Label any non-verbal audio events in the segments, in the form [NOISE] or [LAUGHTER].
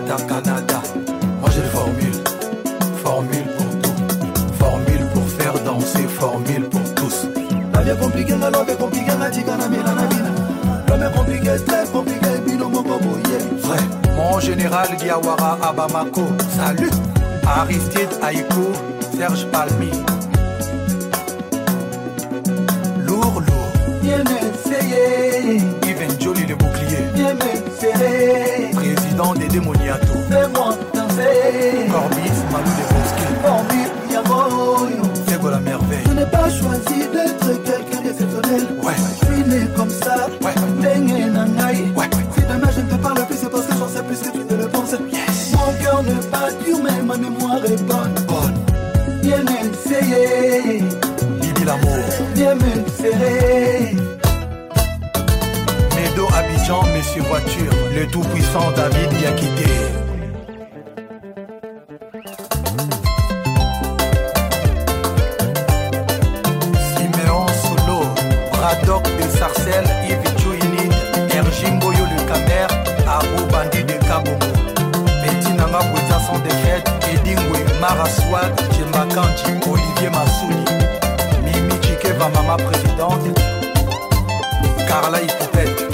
Dadimata Canada. Moi j'ai des formules, formule pour tout, formule pour faire danser, formule pour tous. La vie est compliquée, la love est compliquée, la tika na mina na mina. L'homme est compliqué, très compliqué, bino moko boye. Vrai, mon général Diawara à Bamako, salut. Aristide Aïko, Serge Palmi. Lourd, lourd. Bien essayé, Yves Jolie le bouclier. bien serré. Président des démoniatos. Fais-moi danser. Corbis, Malou de Bosquet. Formule, ya moyo. Sego la merveille. Je n'ai pas choisi d'être quelqu'un d'exceptionnel. Ouais. Le tout-puissant David. Siméon Solo. Braddock de Sarcelles. Yves Chouinid. Erjimboyo le Camer. Abou Bandi de Kabongo. Betty Nanga Bouza sans défaite. Edingwe Maraswad. Djembakanji. Olivier Massouli. Mimi Chikeva, Mama Présidente. Carla Hipopète.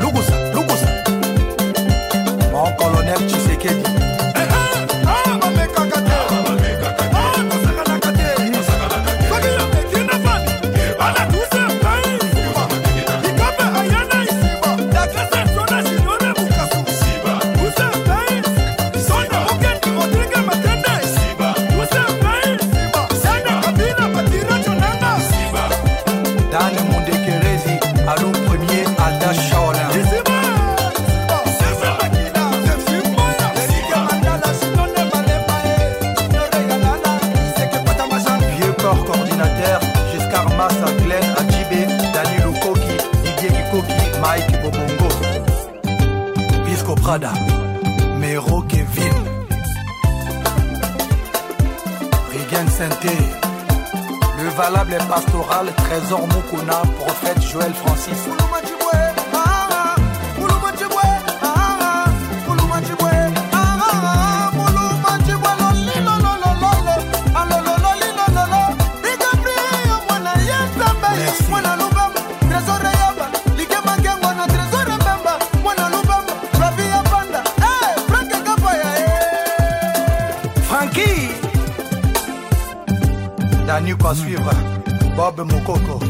Lugusa, Lugusa. Mon colonel Tshisekedi. Le valable est pastoral, Trésor Mukuna, prophète Joël Francis. Dani quoi suivre Bob Mokoko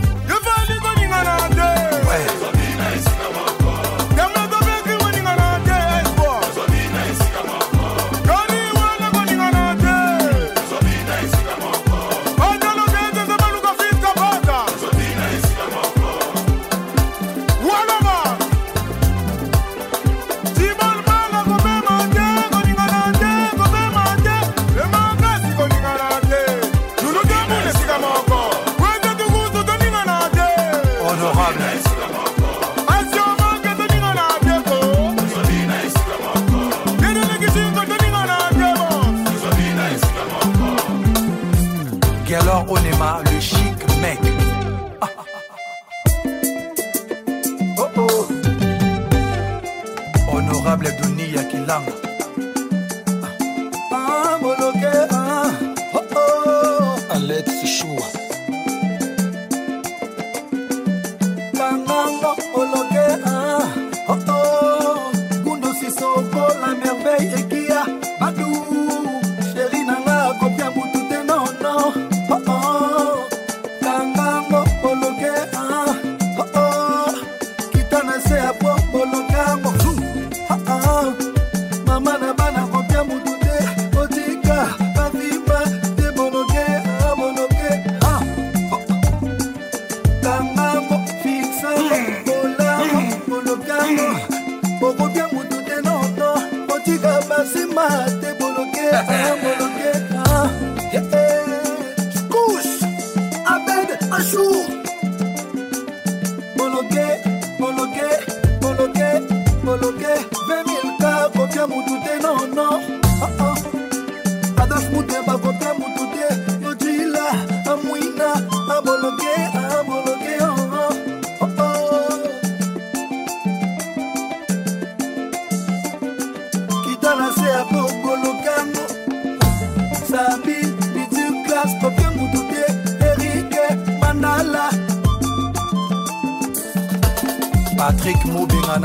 Onema, le chic mec. [LAUGHS] Oh oh. Honorable Doni Yakilanga.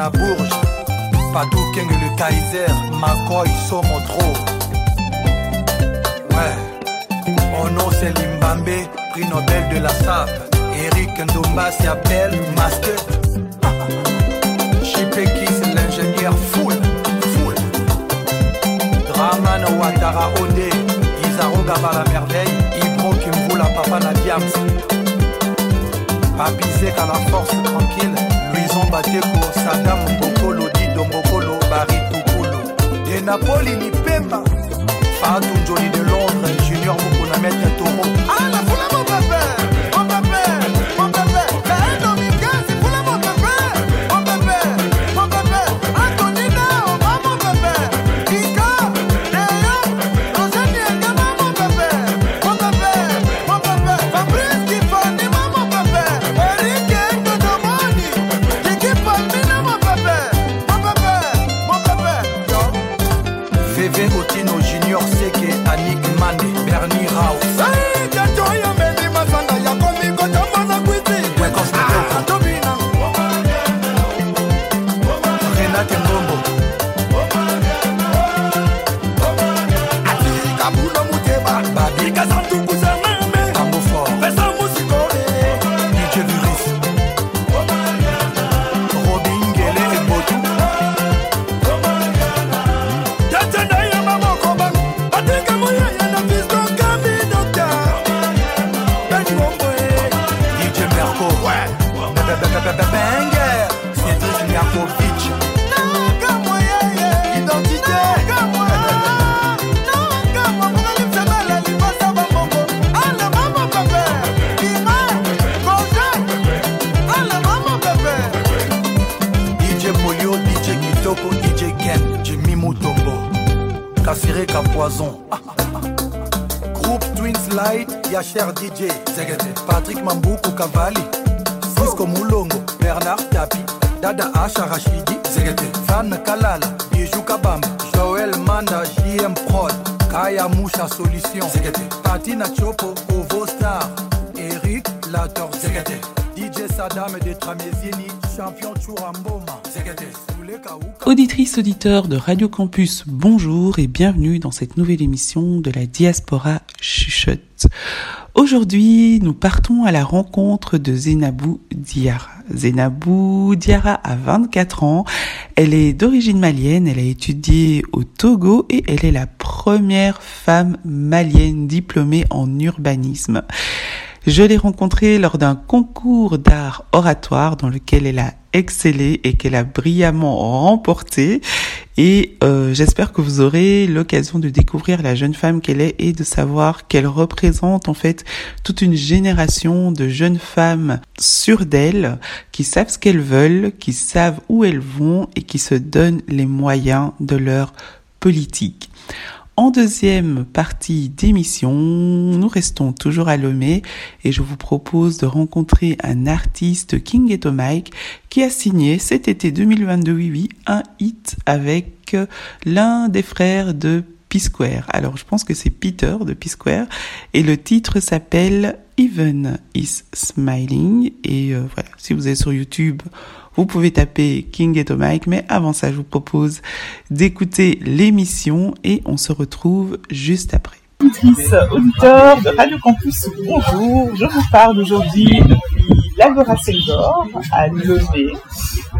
Bourges, Patou Keng le Kaiser, Makoy Somodro. Ouais, mon nom c'est Limbambe, prix Nobel de la SAP. Eric Ndomba s'appelle Master. Chipekis, l'ingénieur full, full. Draman Ouattara Ode, Isaro Gaba la merveille, Ibro Kimvula Papa Nadiams. Papizek à la force tranquille, mateko sadamu bokolo dido mokolo baritukulu de napoli lipemba fatu njoli de londres junior mokuna metre VV Otino Junior Seke, Annick Mane, Bernie Rao. Yacher DJ, Patrick Mambuku Kavali, Cisco Mulongo, Bernard Tapi, Dada Asha Zegete, Fan Kalala, Bijou Kabamba, Joël Manda, JM Prod, Kaya Moucha Solution, Patina Chopo, Ovo Star, Eric Lator, DJ Saddam de Tramezini, champion Churamboma. Auditrices, auditeurs de Radio Campus, bonjour et bienvenue dans cette nouvelle émission de la Diaspora Chuchote. Aujourd'hui, nous partons à la rencontre de Zenabou Diarra. Zenabou Diarra a 24 ans. Elle est d'origine malienne. Elle a étudié au Togo et elle est la première femme malienne diplômée en urbanisme. Je l'ai rencontrée lors d'un concours d'art oratoire dans lequel elle a excellé et qu'elle a brillamment remporté. Et euh, j'espère que vous aurez l'occasion de découvrir la jeune femme qu'elle est et de savoir qu'elle représente en fait toute une génération de jeunes femmes sûres d'elles, qui savent ce qu'elles veulent, qui savent où elles vont et qui se donnent les moyens de leur politique. En deuxième partie d'émission, nous restons toujours à Lomé et je vous propose de rencontrer un artiste King Ghetto Mike qui a signé cet été 2022 oui, oui, un hit avec l'un des frères de P-Square. Alors je pense que c'est Peter de P-Square et le titre s'appelle Even is Smiling et euh, voilà, si vous êtes sur YouTube, vous pouvez taper King Ghetto Mike, mais avant ça, je vous propose d'écouter l'émission et on se retrouve juste après. Auditeur de Radio Campus, bonjour. Je vous parle aujourd'hui depuis l'Agora Seldor à Lomé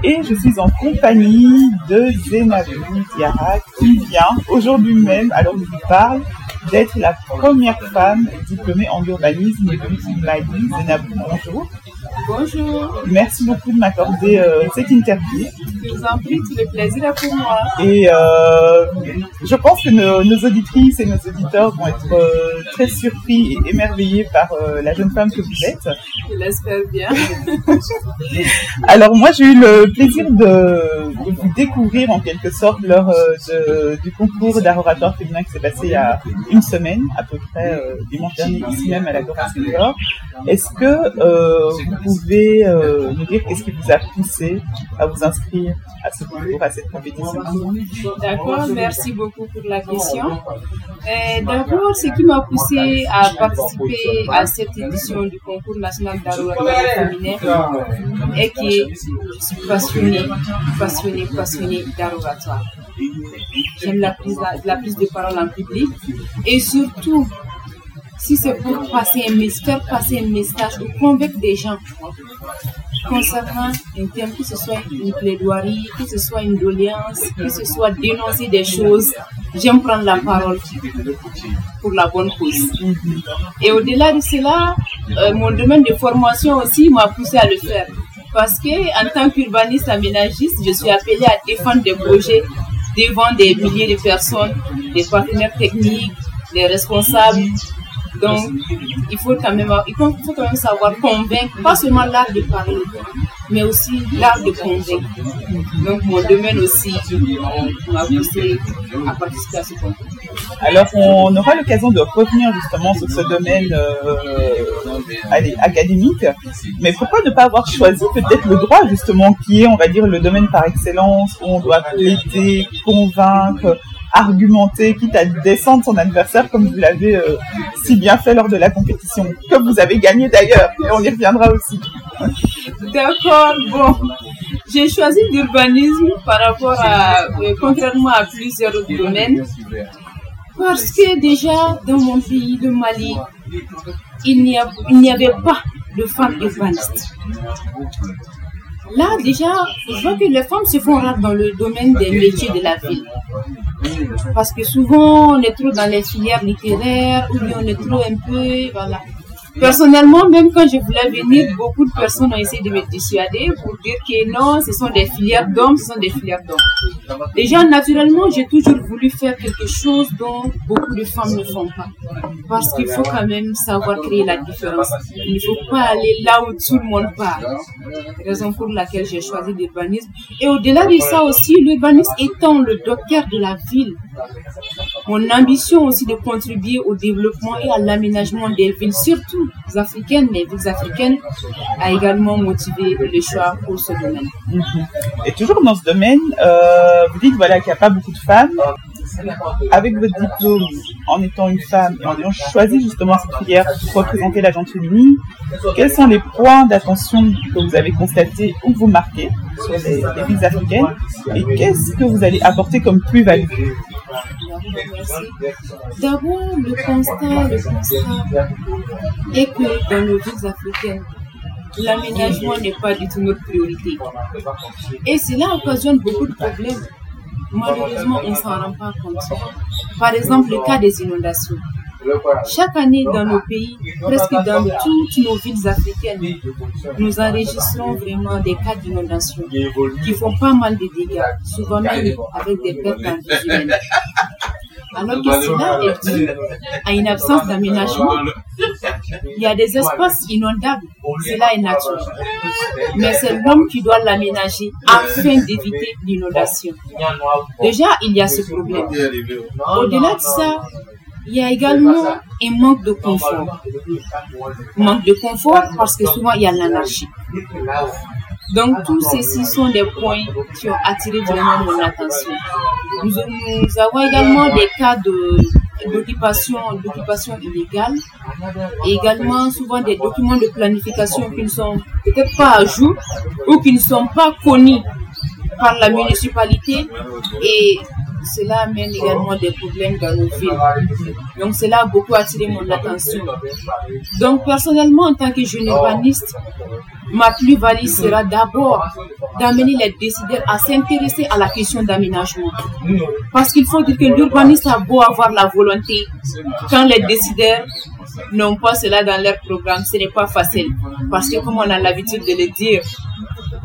et je suis en compagnie de Zenabou Diarra qui vient aujourd'hui même, alors je vous parle, d'être la première femme diplômée en urbanisme de Mali. Zenabou, bonjour. Bonjour, Merci beaucoup de m'accorder euh, cette interview. je vous en prie, tout le plaisir est pour moi. Et euh, je pense que nos, nos auditrices et nos auditeurs vont être euh, très surpris et émerveillés par la jeune femme que vous êtes. Je l'espère bien. [LAUGHS] Alors moi j'ai eu le plaisir de, de vous découvrir en quelque sorte lors de- du concours d'art oratoire féminin qui s'est passé il y a une semaine à peu près dimanche dernier ici même à la Senior. Est-ce que pouvez euh, nous dire qu'est-ce qui vous a poussé à vous inscrire à ce concours, à cette compétition D'accord, merci beaucoup pour la question. Euh, D'abord, ce qui m'a poussé à participer à cette édition du concours national d'Aroatoire féminin est que je suis passionnée, passionnée, passionnée d'Aroatoire. J'aime la prise, la prise de parole en public et surtout si c'est pour passer un message, passer un message ou convaincre des gens concernant un thème, que ce soit une plaidoirie, que ce soit une doléance, que ce soit dénoncer des choses, j'aime prendre la parole pour la bonne cause. Et au-delà de cela, euh, mon domaine de formation aussi m'a poussé à le faire. Parce que en tant qu'urbaniste aménagiste, je suis appelée à défendre des projets devant des milliers de personnes, des partenaires techniques, des responsables, donc, il faut quand même, il faut, quand même savoir convaincre, pas seulement l'art de parler, mais aussi l'art de convaincre. Donc, mon domaine aussi m'a poussé à participer à ce concours. Alors, on aura l'occasion de revenir justement sur ce domaine euh, académique, mais pourquoi ne pas avoir choisi peut-être le droit justement qui est, on va dire, le domaine par excellence où on doit plaider, convaincre, argumenter, quitte à descendre son adversaire comme vous l'avez euh, si bien fait lors de la compétition, que vous avez gagné d'ailleurs, et on y reviendra aussi. D'accord, bon. J'ai choisi l'urbanisme par rapport à, euh, contrairement à plusieurs autres domaines, parce que déjà dans mon pays, le Mali, il n'y avait pas de femmes urbanistes. Là, déjà, je vois que les femmes se font rares dans le domaine des métiers de la ville. Parce que souvent, on est trop dans les filières littéraires, ou bien on est trop un peu, voilà. Personnellement, même quand je voulais venir, beaucoup de personnes ont essayé de me dissuader pour dire que non, ce sont des filières d'hommes, ce sont des filières d'hommes. Déjà, naturellement, j'ai toujours voulu faire quelque chose dont beaucoup de femmes ne font pas. Parce qu'il faut quand même savoir créer la différence. Il ne faut pas aller là où tout le monde part. Raison pour laquelle j'ai choisi l'urbanisme. Et au-delà de ça aussi, l'urbanisme étant le docteur de la ville, mon ambition aussi de contribuer au développement et à l'aménagement des villes, surtout africaines, mais villes africaines, a également motivé le choix pour ce domaine. Et toujours dans ce domaine, euh, vous dites voilà qu'il n'y a pas beaucoup de femmes. Avec votre diplôme, en étant une femme et en ayant choisi justement cette filière pour représenter la féminine, quels sont les points d'attention que vous avez constatés ou que vous marquez sur les, les villes africaines et qu'est-ce que vous allez apporter comme plus-value? D'abord, le constat, le constat est que dans nos villes africaines, l'aménagement n'est pas du tout notre priorité. Et cela occasionne beaucoup de problèmes. Malheureusement, on ne s'en rend pas compte. Par exemple, le cas des inondations. Chaque année dans nos pays, presque dans toutes nos villes africaines, nous enregistrons vraiment des cas d'inondation qui font pas mal de dégâts, souvent même avec des pertes en alors que cela est dû à une absence d'aménagement. Il y a des espaces inondables, cela est naturel. Mais c'est l'homme qui doit l'aménager afin d'éviter l'inondation. Déjà, il y a ce problème. Au-delà de ça, il y a également un manque de confort. Manque de confort parce que souvent il y a l'anarchie. Donc, tous ceci sont des points qui ont attiré vraiment mon attention. Nous, avons également des cas d'occupation d'occupation illégale. Et également souvent des documents de planification qui ne sont peut-être pas à jour ou qui ne sont pas connus par la municipalité. Et cela amène également des problèmes dans nos villes. Donc cela a beaucoup attiré mon attention. Donc personnellement, en tant que jeune urbaniste, ma plus-value sera d'abord d'amener les décideurs à s'intéresser à la question d'aménagement. Parce qu'il faut dire que l'urbaniste a beau avoir la volonté, quand les décideurs n'ont pas cela dans leur programme, ce n'est pas facile. Parce que comme on a l'habitude de le dire,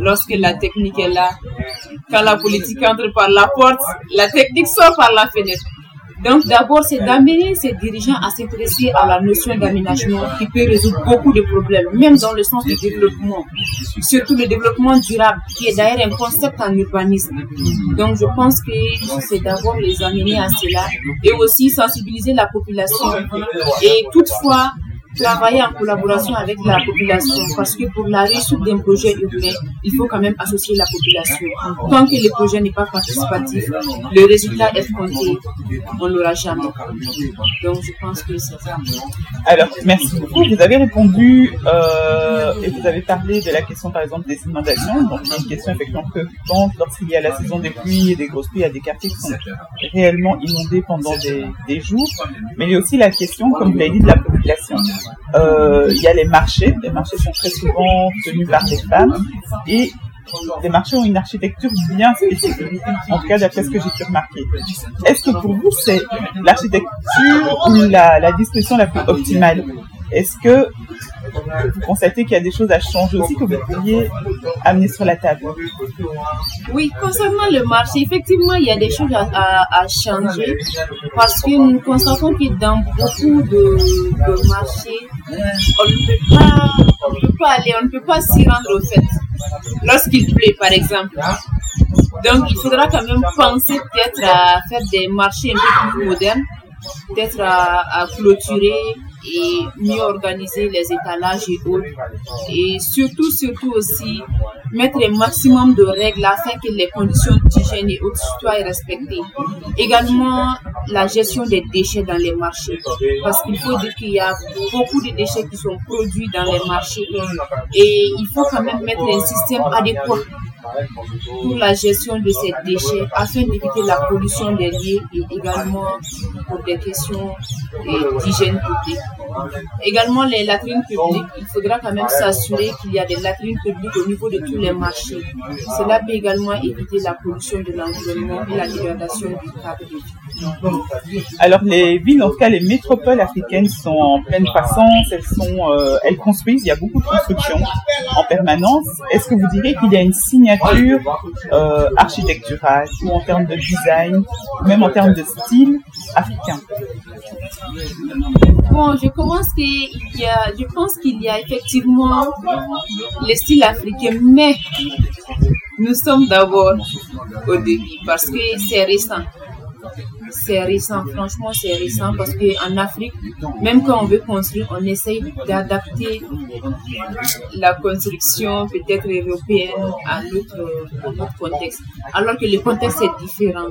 lorsque la technique est là, quand la politique entre par la porte, la technique sort par la fenêtre. Donc d'abord, c'est d'amener ces dirigeants à s'intéresser à la notion d'aménagement qui peut résoudre beaucoup de problèmes, même dans le sens du développement, surtout le développement durable, qui est d'ailleurs un concept en urbanisme. Donc je pense que c'est d'abord les amener à cela et aussi sensibiliser la population. Et toutefois, travailler en collaboration avec la population parce que pour la réussite d'un projet urbain, il faut quand même associer la population. Tant que le projet n'est pas participatif, le résultat est compté, on ne l'aura jamais. Donc je pense que c'est ça. Alors, merci beaucoup. Vous avez répondu euh, et vous avez parlé de la question par exemple des inondations. Donc une question effectivement préoccupante lorsqu'il y a la saison des pluies et des grosses pluies, il y a des quartiers qui sont réellement inondés pendant des, des jours. Mais il y a aussi la question, comme vous l'avez dit, de la population. Euh, il y a les marchés. Les marchés sont très souvent tenus par les femmes et les marchés ont une architecture bien spécifique, en tout cas d'après ce que j'ai pu remarquer. Est-ce que pour vous, c'est l'architecture ou la, la disposition la plus optimale? Est-ce que vous constatez qu'il y a des choses à changer aussi que vous pourriez amener sur la table Oui, concernant le marché, effectivement, il y a des choses à, changer parce que nous constatons que dans beaucoup de, marchés, on ne peut pas, on ne peut pas aller, on ne peut pas s'y rendre au fait. Lorsqu'il plaît, par exemple. Donc, il faudra quand même penser peut-être à faire des marchés un peu plus modernes, peut-être à clôturer et mieux organiser les étalages et autres. Et surtout, surtout aussi, mettre un maximum de règles afin que les conditions d'hygiène et autres soient respectées. Également, la gestion des déchets dans les marchés. Parce qu'il faut dire qu'il y a beaucoup de déchets qui sont produits dans les marchés. Et il faut quand même mettre un système adéquat pour la gestion de ces déchets afin d'éviter la pollution des lieux et également pour des questions d'hygiène publique. Également les latrines publiques, il faudra quand même s'assurer qu'il y a des latrines publiques au niveau de tous les marchés. Cela peut également éviter la pollution de l'environnement et la dégradation du cadre. Alors les villes, en tout cas les métropoles africaines sont en pleine croissance, elles sont, euh, elles construisent, il y a beaucoup de constructions en permanence. Est-ce que vous direz qu'il y a une signature euh, architecturale ou en termes de design, même en termes de style africain? Bon, je pense qu'il y a, je pense qu'il y a effectivement le style africain, mais nous sommes d'abord au début parce que c'est récent. C'est récent, franchement, c'est récent parce qu'en Afrique, même quand on veut construire, on essaye d'adapter la construction peut-être européenne à notre, contexte, alors que le contexte est différent.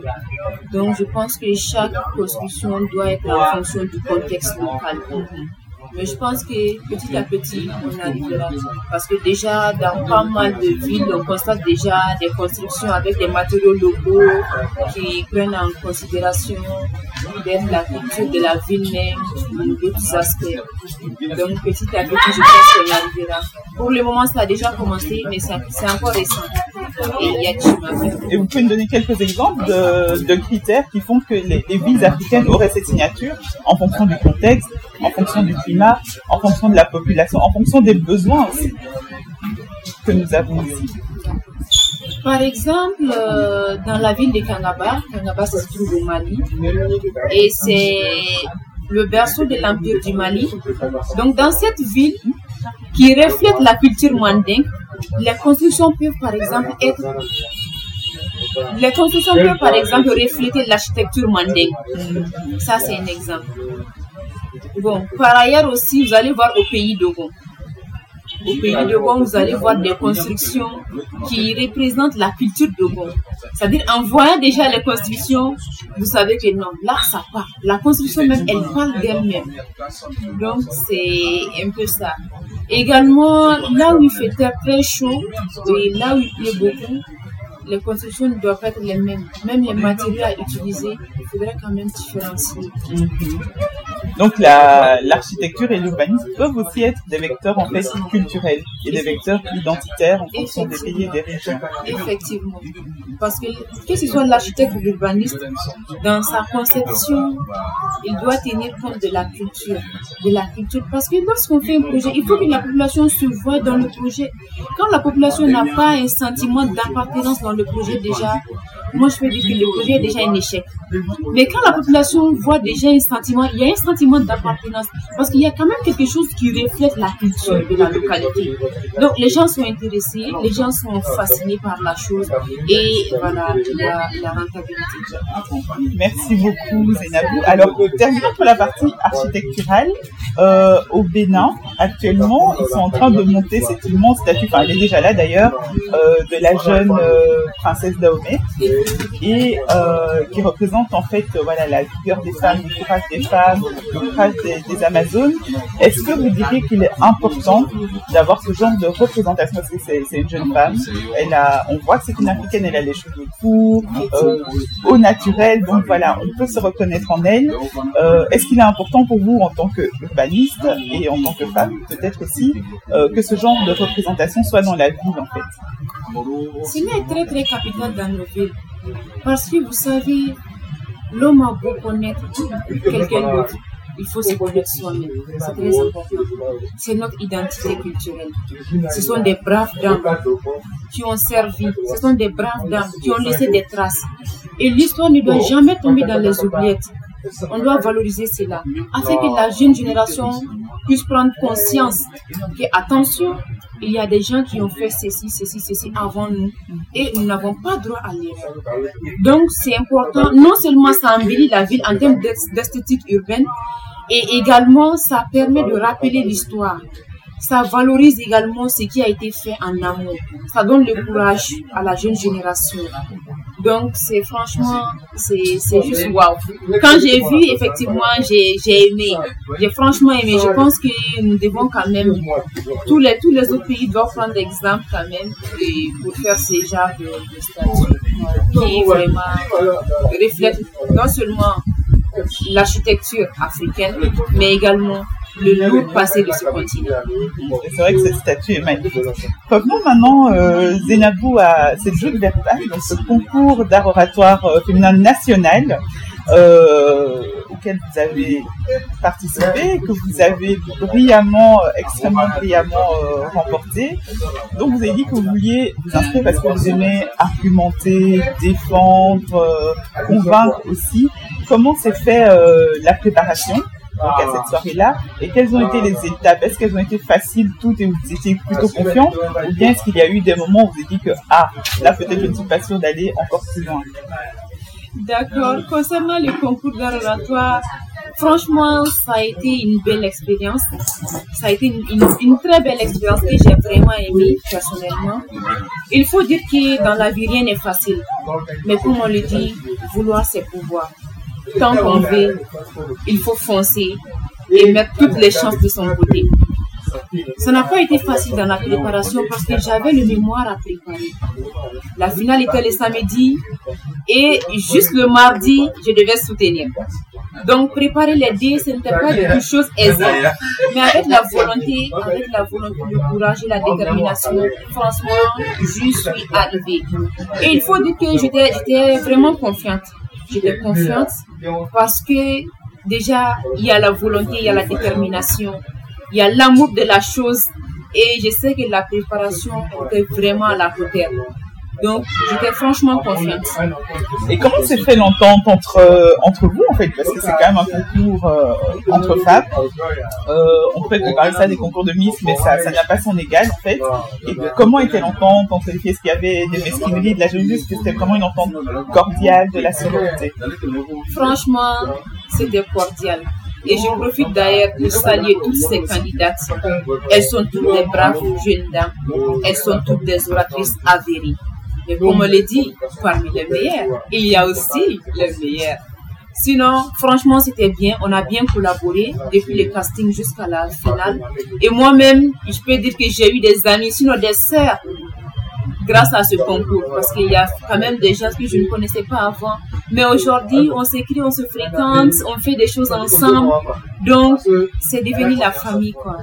Donc, je pense que chaque construction doit être en fonction du contexte local. Mais je pense que petit à petit, on arrivera. Parce que déjà, dans pas mal de villes, on constate déjà des constructions avec des matériaux locaux qui prennent en considération la culture de la ville même d'autres aspects. Donc petit à petit, je pense qu'on arrivera. Pour le moment, ça a déjà commencé, mais c'est encore récent. Et. Et vous pouvez me donner quelques exemples de, critères qui font que les villes africaines auraient cette signature en fonction du contexte, en fonction du climat, en fonction de la population, en fonction des besoins que nous avons ici. Par exemple, euh, dans la ville de Kangaba, Kangaba se trouve au Mali, et c'est le berceau de l'Empire du Mali. Donc dans cette ville, qui reflète la culture mandingue, les constructions peuvent par exemple être les constructions peuvent par exemple refléter l'architecture mandingue. Ça c'est un exemple. Bon, par ailleurs aussi, vous allez voir au pays d'Ogon. Au pays d'Ogon, vous allez voir des constructions qui représentent la culture d'Ogon. C'est-à-dire, en voyant déjà les constructions, vous savez que non, là, ça part. La construction même, elle parle d'elle-même. Donc, c'est un peu ça. Également, là où il fait très, chaud et là où il pleut beaucoup, les constructions ne doivent pas être les mêmes. Même les matériaux à utiliser, il faudrait quand même différencier. Donc la- l'architecture et l'urbanisme peuvent aussi être des vecteurs en fait culturels et des vecteurs identitaires en fonction des pays et des régions. Effectivement. Parce que, que ce soit l'architecte ou l'urbaniste, dans sa conception, il doit tenir compte de la culture. De la culture. Parce que lorsqu'on fait un projet, il faut que la population se voie dans le projet. Quand la population n'a pas un sentiment d'appartenance dans le projet déjà, moi je peux dire que le projet est déjà un échec. Mais quand la population voit déjà un sentiment, il y a un sentiment d'appartenance parce qu'il y a quand même quelque chose qui reflète la culture de la localité. Donc les gens sont intéressés, les gens sont fascinés par la chose et voilà la, la rentabilité. Merci beaucoup Zainabou. Alors terminons pour la partie architecturale. Euh, au Bénin, actuellement, ils sont en train de monter cette immense statue, enfin elle est déjà là d'ailleurs, euh, de la jeune euh, princesse Dahomey et euh, qui représente en fait euh, voilà la vigueur des femmes, le courage des femmes, le courage des, Amazones. Est-ce que vous diriez qu'il est important d'avoir ce genre de représentation? Parce que c'est une jeune femme, elle a, on voit que c'est une africaine, elle a les cheveux courts, euh, au naturel, donc voilà, on peut se reconnaître en elle. Est-ce qu'il est important pour vous en tant qu'urbaniste et en tant que femme, peut-être aussi, que ce genre de représentation soit dans la ville en fait? Cela est très très capital dans nos villes. Parce que vous savez, l'homme a beau connaître quelqu'un d'autre. Il faut se connaître soi-même. C'est très important. C'est notre identité culturelle. Ce sont des braves dames qui ont servi. Ce sont des braves dames qui ont laissé des traces. Et l'histoire ne doit jamais tomber dans les oubliettes. On doit valoriser cela afin que la jeune génération puisse prendre conscience que, attention, il y a des gens qui ont fait ceci, ceci, ceci avant nous et nous n'avons pas droit à l'erreur. Donc, c'est important. Non seulement ça embellit la ville en termes d'esthétique urbaine, et également ça permet de rappeler l'histoire. Ça valorise également ce qui a été fait en amont. Ça donne le courage à la jeune génération. Donc, c'est franchement, c'est juste waouh. Quand j'ai vu, effectivement, j'ai j'ai aimé. J'ai franchement aimé. Je pense que nous devons quand même, tous les, tous les autres pays doivent prendre exemple quand même pour faire ces genres de, de statues qui vraiment reflètent non seulement l'architecture africaine, mais également le lourd passé de ce continent. C'est vrai que cette statue est magnifique. Revenons maintenant, euh, Zénabou, à cette jolie Versailles, donc ce concours d'art oratoire euh, féminin national euh, auquel vous avez participé, que vous avez brillamment, euh, extrêmement brillamment remporté. Donc vous avez dit que vous vouliez vous inscrire parce que vous aimez argumenter, défendre, convaincre aussi. Comment s'est fait la préparation? Donc à cette soirée-là et quelles ont été les étapes? Est-ce qu'elles ont été faciles toutes et vous étiez plutôt confiant ou bien est-ce qu'il y a eu des moments où vous avez dit que ah là peut-être je ne suis pas d'aller encore plus loin? D'accord. Concernant le concours d'art oratoire, franchement, ça a été une belle expérience. Ça a été une, une- une très belle expérience que j'ai vraiment aimée personnellement. Il faut dire que dans la vie, rien n'est facile. Mais comme on le dit, vouloir, c'est pouvoir. Tant qu'on veut, il faut foncer et mettre toutes les chances de son côté. Ça n'a pas été facile dans la préparation parce que j'avais le mémoire à préparer. La finale était le samedi et juste le mardi, je devais soutenir. Donc préparer les dés, ce n'était pas quelque chose aisée. Mais avec la volonté, avec la volonté, le courage et la détermination, franchement, je suis arrivée. Et il faut dire que j'étais vraiment confiante. J'étais confiante parce que déjà, il y a la volonté, il y a la détermination, il y a l'amour de la chose et je sais que la préparation était vraiment à la hauteur. Donc, j'étais franchement confiante. Et comment s'est fait l'entente entre, euh, entre vous, en fait? Parce que c'est quand même un concours euh, entre femmes. Euh, on peut comparer ça à des concours de Miss, mais ça ça n'a pas son égal, en fait. Et comment était l'entente entre les filles? Est-ce qu'il y avait des mesquineries, de la jalousie Est-ce que c'était vraiment une entente cordiale, de la sororité? Franchement, c'était cordial. Et je profite d'ailleurs de saluer toutes ces candidates. Elles sont toutes des braves jeunes dames. Elles sont toutes des oratrices avérées. Et comme on l'a dit, parmi les meilleures, il y a aussi les meilleures. Sinon, franchement, c'était bien. On a bien collaboré depuis le casting jusqu'à la finale. Et moi-même, je peux dire que j'ai eu des amis, sinon des sœurs, grâce à ce concours. Parce qu'il y a quand même des gens que je ne connaissais pas avant. Mais aujourd'hui, on s'écrit, on se fréquente, on fait des choses ensemble. Donc, c'est devenu la famille, quoi.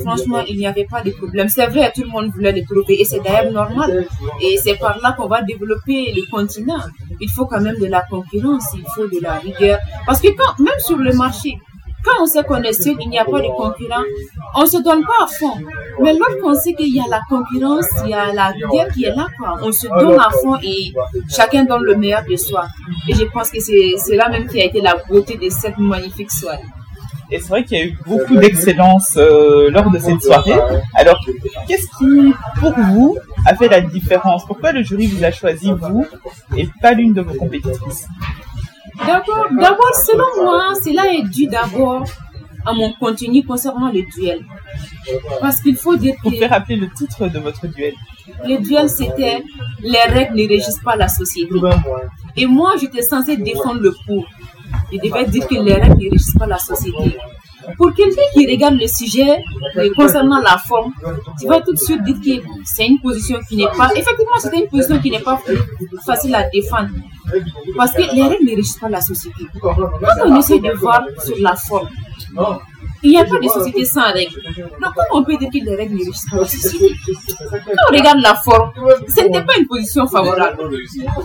Franchement, il n'y avait pas de problème. C'est vrai, tout le monde voulait le trouver. Et c'est d'ailleurs normal. Et c'est par là qu'on va développer le continent. Il faut quand même de la concurrence, il faut de la rigueur. Parce que quand, même sur le marché, quand on sait qu'on est seul, il n'y a pas de concurrent, on se donne pas à fond. Mais lorsqu'on sait qu'il y a la concurrence, il y a la guerre qui est là, quoi. On se donne à fond et chacun donne le meilleur de soi. Et je pense que c'est là même qui a été la beauté de cette magnifique soirée. Et c'est vrai qu'il y a eu beaucoup d'excellence euh, lors de cette soirée. Alors, qu'est-ce qui, pour vous, a fait la différence? Pourquoi le jury vous a choisi, vous, et pas l'une de vos compétitrices? D'abord, d'abord, selon moi, cela est dû d'abord à mon contenu concernant le duel. Parce qu'il faut dire que... Vous pouvez rappeler le titre de votre duel? Le duel, c'était « Les règles ne régissent pas la société ». Et moi, j'étais censée défendre le pour. Je devais dire que les règles ne régissent pas la société. Pour quelqu'un qui regarde le sujet concernant la forme, tu vas tout de suite dire que c'est une position qui n'est pas... Effectivement, c'était une position qui n'est pas facile à défendre. Parce que les règles ne régissent pas la société. Quand on essaie de voir sur la forme, il n'y a pas de société sans règles. Donc, comment on peut dire que les règles ne régissent pas? La société Quand on regarde la forme, ce n'était pas une position favorable.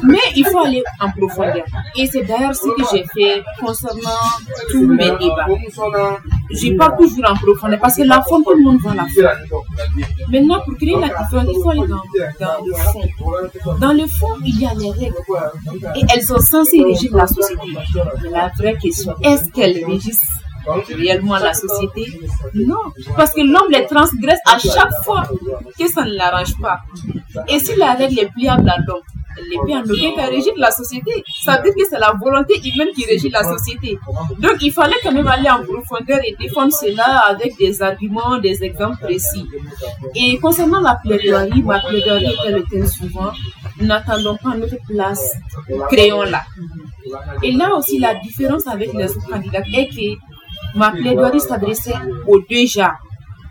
Mais il faut aller en profondeur. Et c'est d'ailleurs ce que j'ai fait concernant tous mes débats. Je pas toujours en profondeur parce que la forme, tout le monde voit la forme. Maintenant, pour créer la différence, il faut aller dans, dans le fond. Dans le fond, il y a les règles. Et elles sont censées régir la société. Mais la vraie question, est-ce qu'elles régissent? Réellement la société Non, parce que l'homme les transgresse à chaque fois que ça ne l'arrange pas. Et si la règle est pliable à l'homme, pas en aucun cas régir la société. Ça veut dire que c'est la volonté humaine qui régit la société. Donc il fallait quand même aller en profondeur et défendre cela avec des arguments, des exemples précis. Et concernant la plaidoirie, ma plaidoirie était le thème suivant. N'attendons pas notre place, créons-la. Et là aussi, la différence avec les autres candidats est que Ma plaidoirie s'adressait aux deux genres.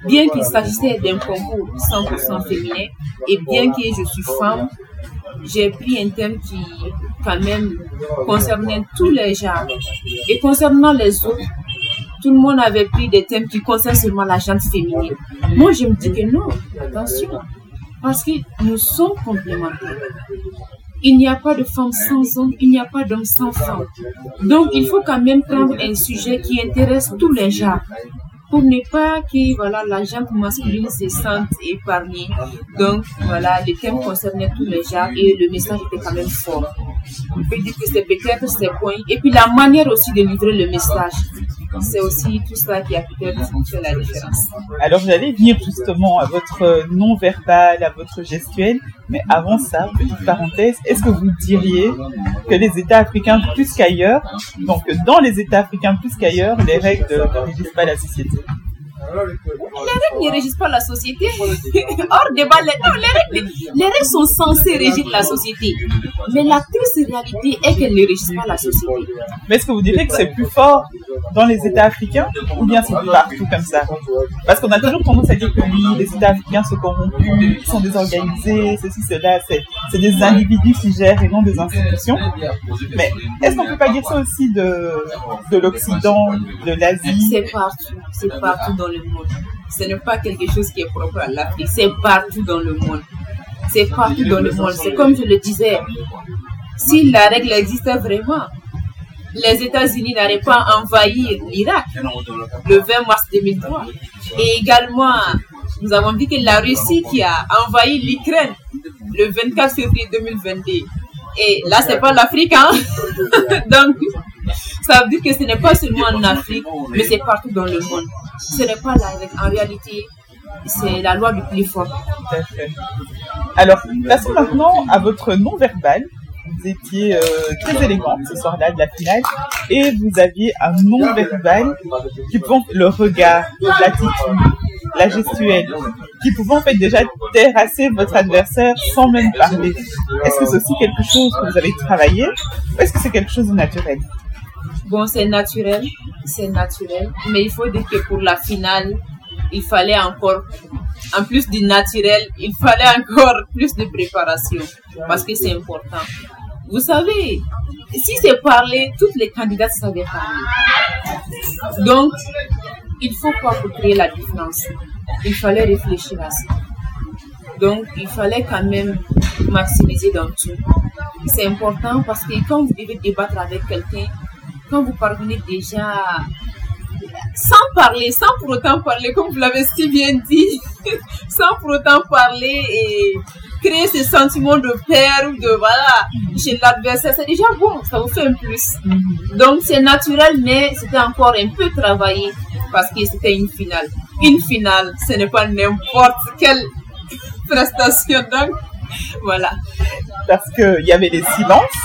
Bien qu'il s'agissait d'un concours 100% féminin et bien que je suis femme, j'ai pris un thème qui, quand même, concernait tous les genres. Et concernant les autres, tout le monde avait pris des thèmes qui concernent seulement la gente féminine. Moi, je me dis que non, attention, parce que nous sommes complémentaires. Il n'y a pas de femme sans homme, il n'y a pas d'homme sans femme. Donc, il faut quand même prendre un sujet qui intéresse tous les gens pour ne pas que voilà, la gente masculine se sente épargnée. Donc, voilà, le thème concernait tous les gens et le message était quand même fort. On peut dire que c'est peut-être ces points. Et puis la manière aussi de livrer le message c'est aussi tout ça qui a peut-être fait la différence. Alors j'allais venir justement à votre non-verbal, à votre gestuel, mais avant ça, petite parenthèse, est-ce que vous diriez que les États africains plus qu'ailleurs, donc dans les États africains plus qu'ailleurs, les règles ne régissent pas la société? Les règles ne régissent pas la société. Hors débat, les, non, les, règles, les règles sont censées régir la société. Mais la triste réalité est qu'elles ne régissent pas la société. Mais est-ce que vous direz que c'est plus fort dans les États africains ou bien c'est partout comme ça Parce qu'on a toujours tendance à dire que oui, les États africains sont corrompus, sont désorganisés, ceci, cela, c'est des individus qui gèrent et non des institutions. Mais est-ce qu'on ne peut pas dire ça aussi de, de l'Occident, de l'Asie? C'est partout, c'est partout dans le monde. Ce n'est pas quelque chose qui est propre à l'Afrique, c'est partout dans le monde. C'est partout dans le monde. C'est comme je le disais, si la règle existait vraiment, les États-Unis n'auraient pas envahi l'Irak le 20 mars 2003. Et également, nous avons dit que la Russie qui a envahi l'Ukraine le 24 février 2022. Et là, c'est pas l'Afrique, hein? [LAUGHS] Donc, ça veut dire que ce n'est pas seulement en Afrique, mais c'est partout dans le monde. Ce n'est pas règle. En réalité, c'est la loi du plus fort. Alors, passons maintenant à votre non-verbal. Vous étiez euh, très élégante ce soir-là de la finale et vous aviez un non-verbal qui pouvait le regard, l'attitude, la gestuelle, qui pouvait en fait déjà terrasser votre adversaire sans même parler. Est-ce que c'est aussi quelque chose que vous avez travaillé ou est-ce que c'est quelque chose de naturel? Bon, c'est naturel, c'est naturel, mais il faut dire que pour la finale, il fallait encore, en plus du naturel, il fallait encore [LAUGHS] plus de préparation parce que c'est important. Vous savez, si c'est parler, toutes les candidates savaient parler. Donc, il faut quoi pour créer la différence? Il fallait réfléchir à ça. Donc, il fallait quand même maximiser dans tout. C'est important parce que quand vous devez débattre avec quelqu'un, quand vous parvenez déjà sans parler, sans pour autant parler, comme vous l'avez si bien dit, [LAUGHS] sans pour autant parler et créer ce sentiment de peur ou de voilà chez l'adversaire, c'est déjà bon, ça vous fait un plus. Mhm. Donc c'est naturel, mais c'était encore un peu travaillé parce que c'était une finale. Une finale, ce n'est pas n'importe quelle [LAUGHS] prestation. Donc voilà. Parce qu'il y avait des silences.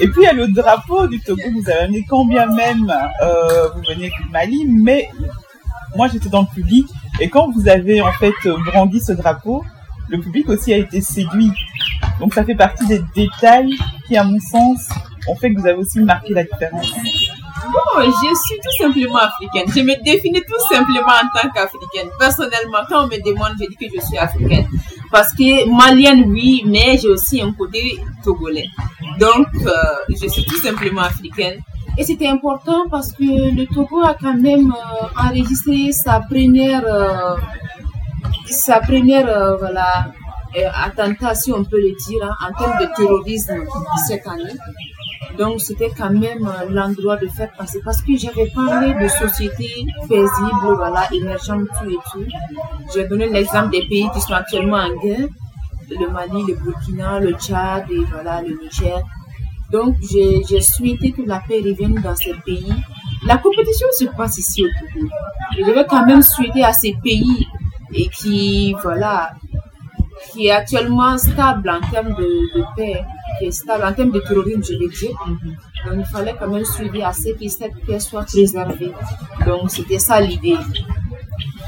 Et puis il y a le drapeau du Togo, vous avez amené quand bien même euh, vous venez du Mali, mais moi j'étais dans le public et quand vous avez en fait brandi ce drapeau, le public aussi a été séduit. Donc ça fait partie des détails qui, à mon sens, ont fait que vous avez aussi marqué la différence. Bon, je suis tout simplement africaine. Je me définis tout simplement en tant qu'africaine. Personnellement, quand on me demande, je dis que je suis africaine. Parce que malienne, oui, mais j'ai aussi un côté togolais. Donc, euh, je suis tout simplement africaine. Et c'était important parce que le Togo a quand même euh, enregistré sa première euh, sa première euh, voilà, euh, attentat, si on peut le dire, hein, en termes de terrorisme cette année. Donc c'était quand même euh, l'endroit de faire passer parce que j'avais parlé de sociétés paisibles, voilà, émergentes, tout et tout. J'ai donné l'exemple des pays qui sont actuellement en guerre, le Mali, le Burkina, le Tchad et voilà, le Niger. Donc j'ai souhaité que la paix revienne dans ces pays. La compétition se passe ici au Togo. Je devais quand même souhaiter à ces pays et qui, voilà, qui est actuellement stable en termes de, paix, qui est stable en termes de terrorisme, je veux dire. Donc, il fallait quand même suivre à ce que cette paix soit préservée. Donc, c'était ça l'idée.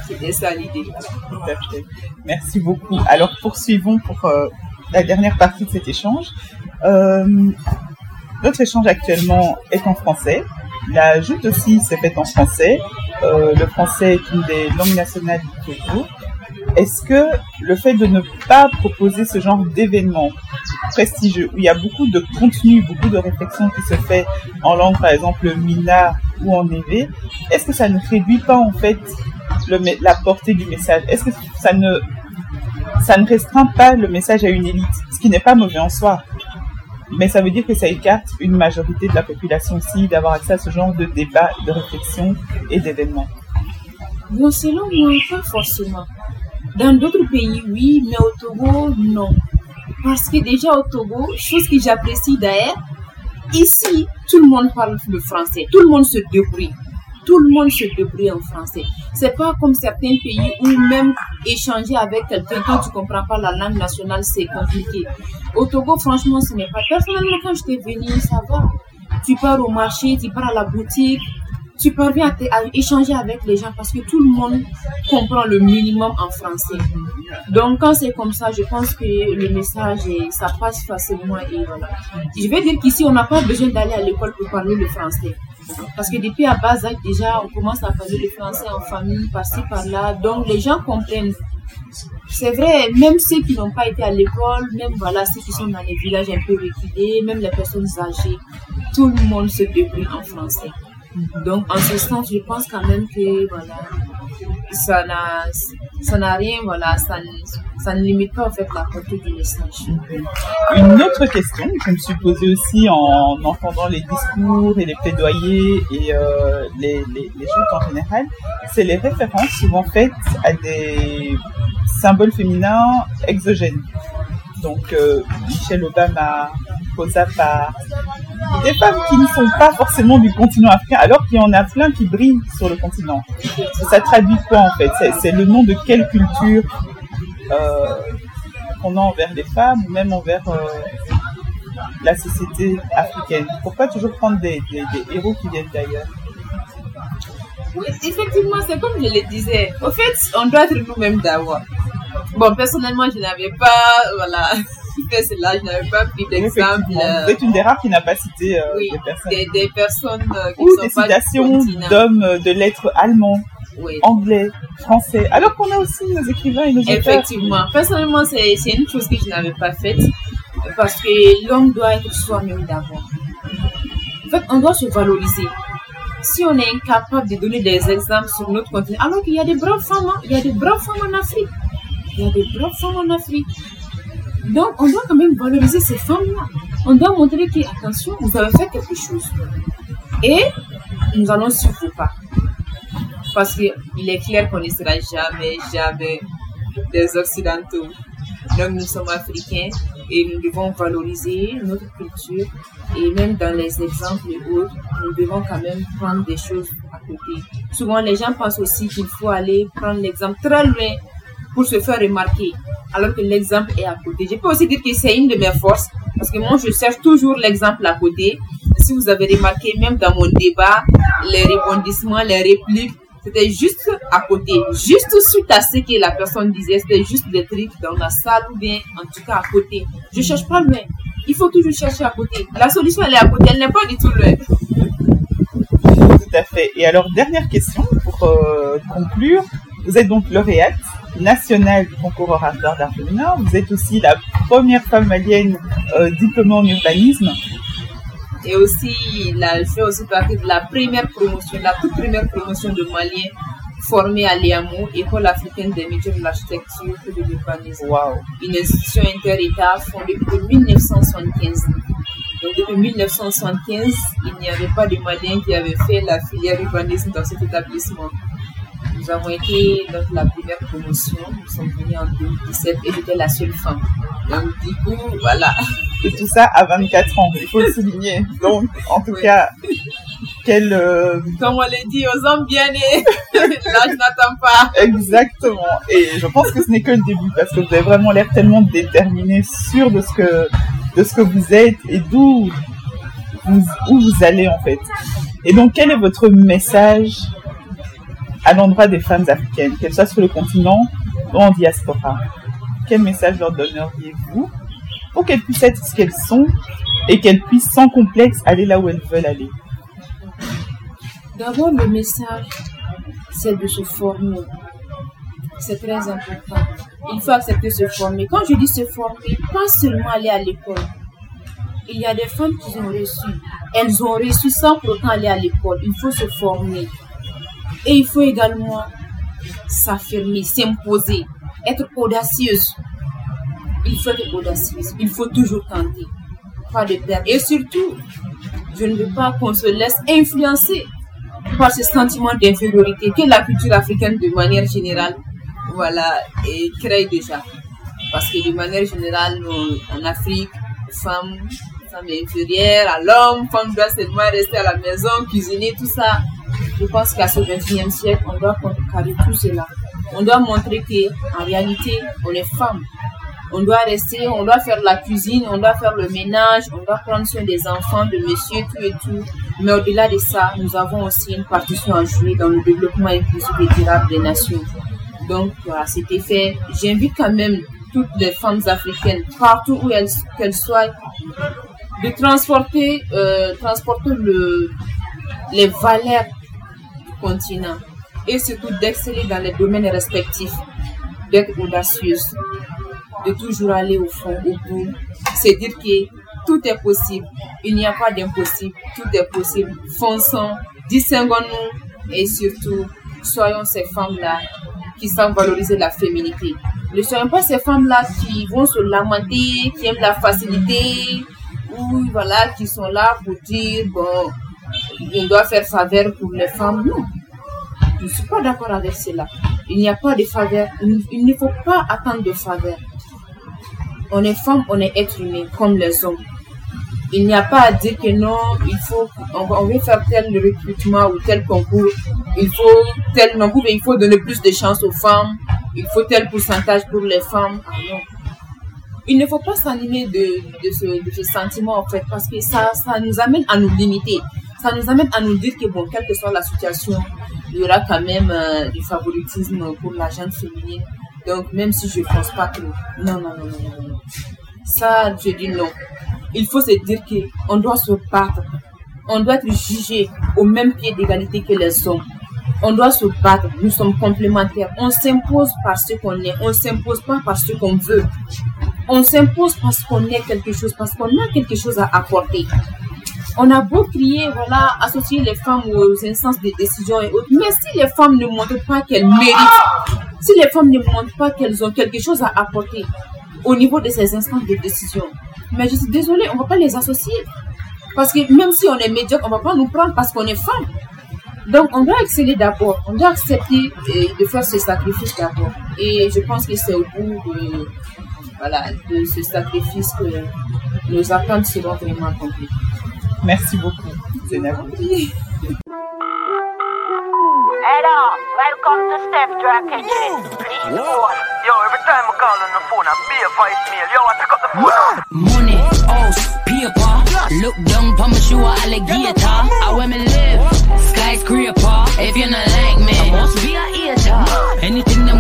C'était ça l'idée. Merci beaucoup. Alors, poursuivons pour euh, la dernière partie de cet échange. Euh, notre échange actuellement est en français. La joute aussi s'est faite en français. Euh, le français est une des langues nationales du Togo. Est-ce que le fait de ne pas proposer ce genre d'événement prestigieux, où il y a beaucoup de contenu, beaucoup de réflexion qui se fait en langue, par exemple, Mina ou en EV, est-ce que ça ne réduit pas en fait la portée du message? Est-ce que ça ne restreint pas le message à une élite, ce qui n'est pas mauvais en soi? Mais ça veut dire que ça écarte une majorité de la population aussi d'avoir accès à ce genre de débat, de réflexion et d'événements. Bon, selon moi, pas forcément. Dans d'autres pays, oui, mais au Togo, non. Parce que déjà au Togo, chose que j'apprécie d'ailleurs, ici, tout le monde parle le français, tout le monde se débrouille. Tout le monde se débrouille en français. C'est pas comme certains pays où même échanger avec quelqu'un quand tu comprends pas la langue nationale, c'est compliqué. Au Togo, franchement, ce n'est pas. Personnellement, quand je t'ai venu, ça va. Tu pars au marché, tu pars à la boutique, tu parviens à, échanger avec les gens parce que tout le monde comprend le minimum en français. Donc quand c'est comme ça, je pense que le message, ça passe facilement et voilà. Je vais dire qu'ici, on n'a pas besoin d'aller à l'école pour parler le français. Parce que depuis à bas âge, déjà, on commence à parler le français en famille, par-ci, par-là. Donc, les gens comprennent. C'est vrai, même ceux qui n'ont pas été à l'école, même voilà, ceux qui sont dans les villages un peu reculés, même les personnes âgées, tout le monde se débrouille en français. Donc, en ce sens, je pense quand même que, voilà, ça n'a, ça n'a rien, ça ne limite pas, en fait, la portée du message. Une autre question que je me suis posée aussi en entendant les discours et les plaidoyers et euh, les, les, choses en général, c'est les références souvent faites à des symboles féminins exogènes. Donc, euh, Michelle Obama, Rosa par des femmes qui ne sont pas forcément du continent africain, alors qu'il y en a plein qui brillent sur le continent. Ça traduit quoi en fait? C'est le nom de quelle culture? Qu'on a envers les femmes ou même envers euh, la société africaine Pourquoi toujours prendre des, héros qui viennent d'ailleurs? Oui, effectivement, c'est comme je le disais. Au fait, on doit être nous-mêmes d'abord. Bon, personnellement, je n'avais pas, voilà, [LAUGHS] cela, je n'avais pas pris d'exemple. Vous êtes une des rares qui n'a pas cité euh, des personnes. Des, personnes euh, qui Ou des citations d'hommes euh, de lettres allemands. Anglais, français, alors qu'on a aussi nos écrivains et nos auteurs. Effectivement. Personnellement, c'est une chose que je n'avais pas faite parce que l'homme doit être soi-même d'abord. En fait, on doit se valoriser. Si on est incapable de donner des exemples sur notre continent, alors qu'il y a des braves femmes, hein. il y a des braves femmes en Afrique. Il y a des braves femmes en Afrique. Donc, on doit quand même valoriser ces femmes-là. On doit montrer que, attention, vous avez fait quelque chose. Et nous allons suivre pas. Parce qu'il est clair qu'on ne sera jamais, jamais des Occidentaux. Donc nous sommes africains et nous devons valoriser notre culture et même dans les exemples et autres, nous devons quand même prendre des choses à côté. Souvent les gens pensent aussi qu'il faut aller prendre l'exemple très loin pour se faire remarquer, alors que l'exemple est à côté. Je peux aussi dire que c'est une de mes forces, parce que moi je cherche toujours l'exemple à côté. Si vous avez remarqué, même dans mon débat, les rebondissements, les répliques, c'était juste à côté, juste suite à ce que la personne disait, c'était juste des trucs dans la salle ou bien en tout cas à côté. Je cherche pas loin. Il faut toujours chercher à côté. La solution, elle est à côté, elle n'est pas du tout loin. Tout à fait. Et alors, dernière question pour euh, conclure. Vous êtes donc lauréate nationale du concours orateur d'art. Vous êtes aussi la première femme malienne euh, diplômée en urbanisme. Et aussi, là, je fais aussi partie de la première promotion, la toute première promotion de Maliens formés à l'IAMO, École africaine des métiers de l'architecture et de l'urbanisme. Wow. Une institution inter-État fondée depuis 1975. Donc depuis 1975, il n'y avait pas de Maliens qui avaient fait la filière urbanisme dans cet établissement. Nous avons été la première promotion, nous sommes venus en 2017 et j'étais la seule femme. Donc du coup, voilà. [LAUGHS] Et tout ça à 24 ans, il faut le souligner. Donc, en tout cas, quel... euh, Comme on l'a dit aux hommes bien nés, [LAUGHS] l'âge n'attend pas. Exactement. Et je pense que ce n'est que le début parce que vous avez vraiment l'air tellement déterminé, sûr de ce que, de ce que vous êtes et d'où vous, où vous allez en fait. Et donc, quel est votre message à l'endroit des femmes africaines, qu'elles soient sur le continent ou en diaspora Quel message leur donneriez-vous pour qu'elles puissent être ce qu'elles sont et qu'elles puissent sans complexe aller là où elles veulent aller? D'abord, le message, c'est de se former. C'est très important. Il faut accepter de se former. Quand je dis se former, pas seulement aller à l'école. Il y a des femmes qui ont reçu. Elles ont reçu sans pour autant aller à l'école. Il faut se former. Et il faut également s'affirmer, s'imposer, être audacieuse. Il faut être audacieuse. Il faut toujours tenter. Pas de perdre. Et surtout, je ne veux pas qu'on se laisse influencer par ce sentiment d'infériorité que la culture africaine de manière générale voilà, et crée déjà. Parce que de manière générale, en Afrique, femme, femme est inférieure à l'homme, femme doit seulement rester à la maison, cuisiner, tout ça. Je pense qu'à ce 21e siècle, on doit contrecarrer tout cela. On doit montrer qu'en réalité, on est femme. On doit rester, on doit faire la cuisine, on doit faire le ménage, on doit prendre soin des enfants, de monsieur, tout et tout. Mais au-delà de ça, nous avons aussi une partition à jouer dans le développement inclusif et durable des nations. Donc, à cet effet, j'invite quand même toutes les femmes africaines, partout où elles, qu'elles soient, de transporter, euh, transporter le, les valeurs continent et surtout d'exceller dans les domaines respectifs, d'être audacieuse, de toujours aller au fond, au bout. C'est dire que tout est possible. Il n'y a pas d'impossible. Tout est possible. Fonçons, distinguons-nous et surtout, soyons ces femmes-là qui savent valoriser la féminité. Ne soyons pas ces femmes-là qui vont se lamenter, qui aiment la facilité, ou voilà, qui sont là pour dire, bon, on doit faire faveur pour les femmes. Non. Je ne suis pas d'accord avec cela. Il n'y a pas de faveur. Il ne faut pas attendre de faveur. On est femme, on est être humain, comme les hommes. Il n'y a pas à dire que non, il faut, on, veut faire tel recrutement ou tel concours, il faut tel nombre, il faut donner plus de chance aux femmes, il faut tel pourcentage pour les femmes. Ah non. Il ne faut pas s'animer de, ce, sentiment, en fait, parce que ça nous amène à nous limiter. Ça nous amène à nous dire que, bon, quelle que soit la situation, il y aura quand même euh, du favoritisme pour la gente féminine. Donc, même si je ne pense pas que... Non, non, non, non, non. Ça, je dis non. Il faut se dire qu'on doit se battre. On doit être jugé au même pied d'égalité que les hommes. On doit se battre. Nous sommes complémentaires. On s'impose par ce qu'on est. On s'impose pas par ce qu'on veut. On s'impose parce qu'on est quelque chose, parce qu'on a quelque chose à apporter. On a beau crier, voilà, associer les femmes aux instances de décision et autres, mais si les femmes ne montrent pas qu'elles méritent, si les femmes ne montrent pas qu'elles ont quelque chose à apporter au niveau de ces instances de décision, mais je suis désolée, on ne va pas les associer. Parce que même si on est médiocre, on ne va pas nous prendre parce qu'on est femme. Donc, on doit exceller d'abord. On doit accepter de faire ce sacrifice d'abord. Et je pense que c'est au bout de ce sacrifice que nos attentes seront vraiment accomplies. Merci beaucoup, Zénab. Hello, welcome to Steph Drag Kitchen. Yo, every time I call on the phone, I be a voicemail. Yo, I take up the phone. Money, house, paper. Look down, promise you a alligator. I want me live, skyscraper. If you not like me, I must be a hater. Anything they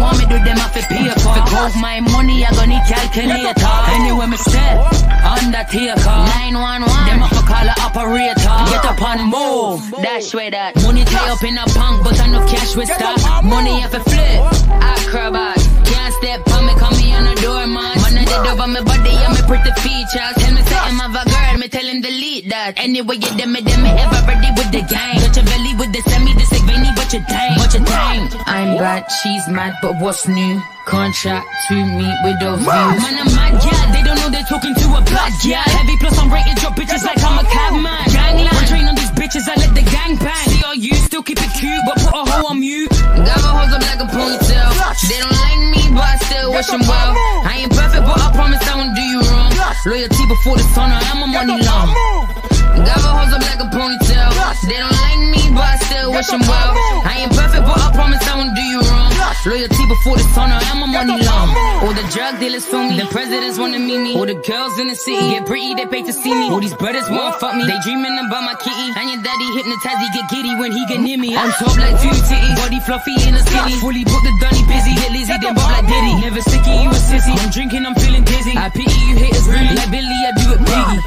want me do, them have to pay for. To prove my money, I gonna need calculator. Anyway, me step, undertaker. 911, them have to call a operator. Get up and move, dash way that. Money tie up in a bank, but I enough cash with stop. Money have to flip, acrobat. Can't step on me, call me on the door, man. Man, I did over my body, I'm a pretty features. Tell me something of a girl, me tell him delete that. Anyway, you them me, them me ever ready with the game. Got your belly with the semi, this ain't veiny, but you dang, but you dang. I'm bad, she's mad, but what's new? Contract to meet with those views. Man, I'm mad, yeah. They don't know they're talking to a bad, yeah. Heavy plus I'm rated, drop bitches like I'm a cabman. Gangland, train on these bitches, I let the gang bang. See all you still keep it cute, but put a hoe on mute. Got my hoes up like a ponytail. They don't like me, but I still wish them well. I ain't perfect, but I promise Loyalty before the sun, I am a money long. Got my hoes up like a ponytail. They don't like me, but I still wish them well. I ain't perfect, Loyalty before the sun, I am a money long. All the drug dealers feel me, the presidents wanna meet me. All the girls in the city get pretty, they pay to see me. All these brothers wanna fuck me, they dreaming about my kitty. And your daddy hypnotized, he get giddy when he get near me. On top like two titties, body fluffy in a skinny. Fully booked the dunny busy, get lazy, then bob like Diddy. Never sticky, you a sissy. I'm drinking, I'm feeling dizzy. I pity you haters really. Like Billy, I do it biggie.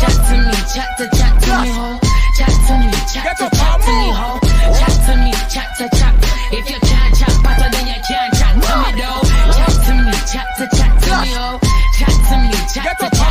Chat to me, chat to chat to me, ho. Chat to me, chat to chat to me, ho. Chat to me, chat to chat. If you to chat to me, ho. Chat to me, chat to chat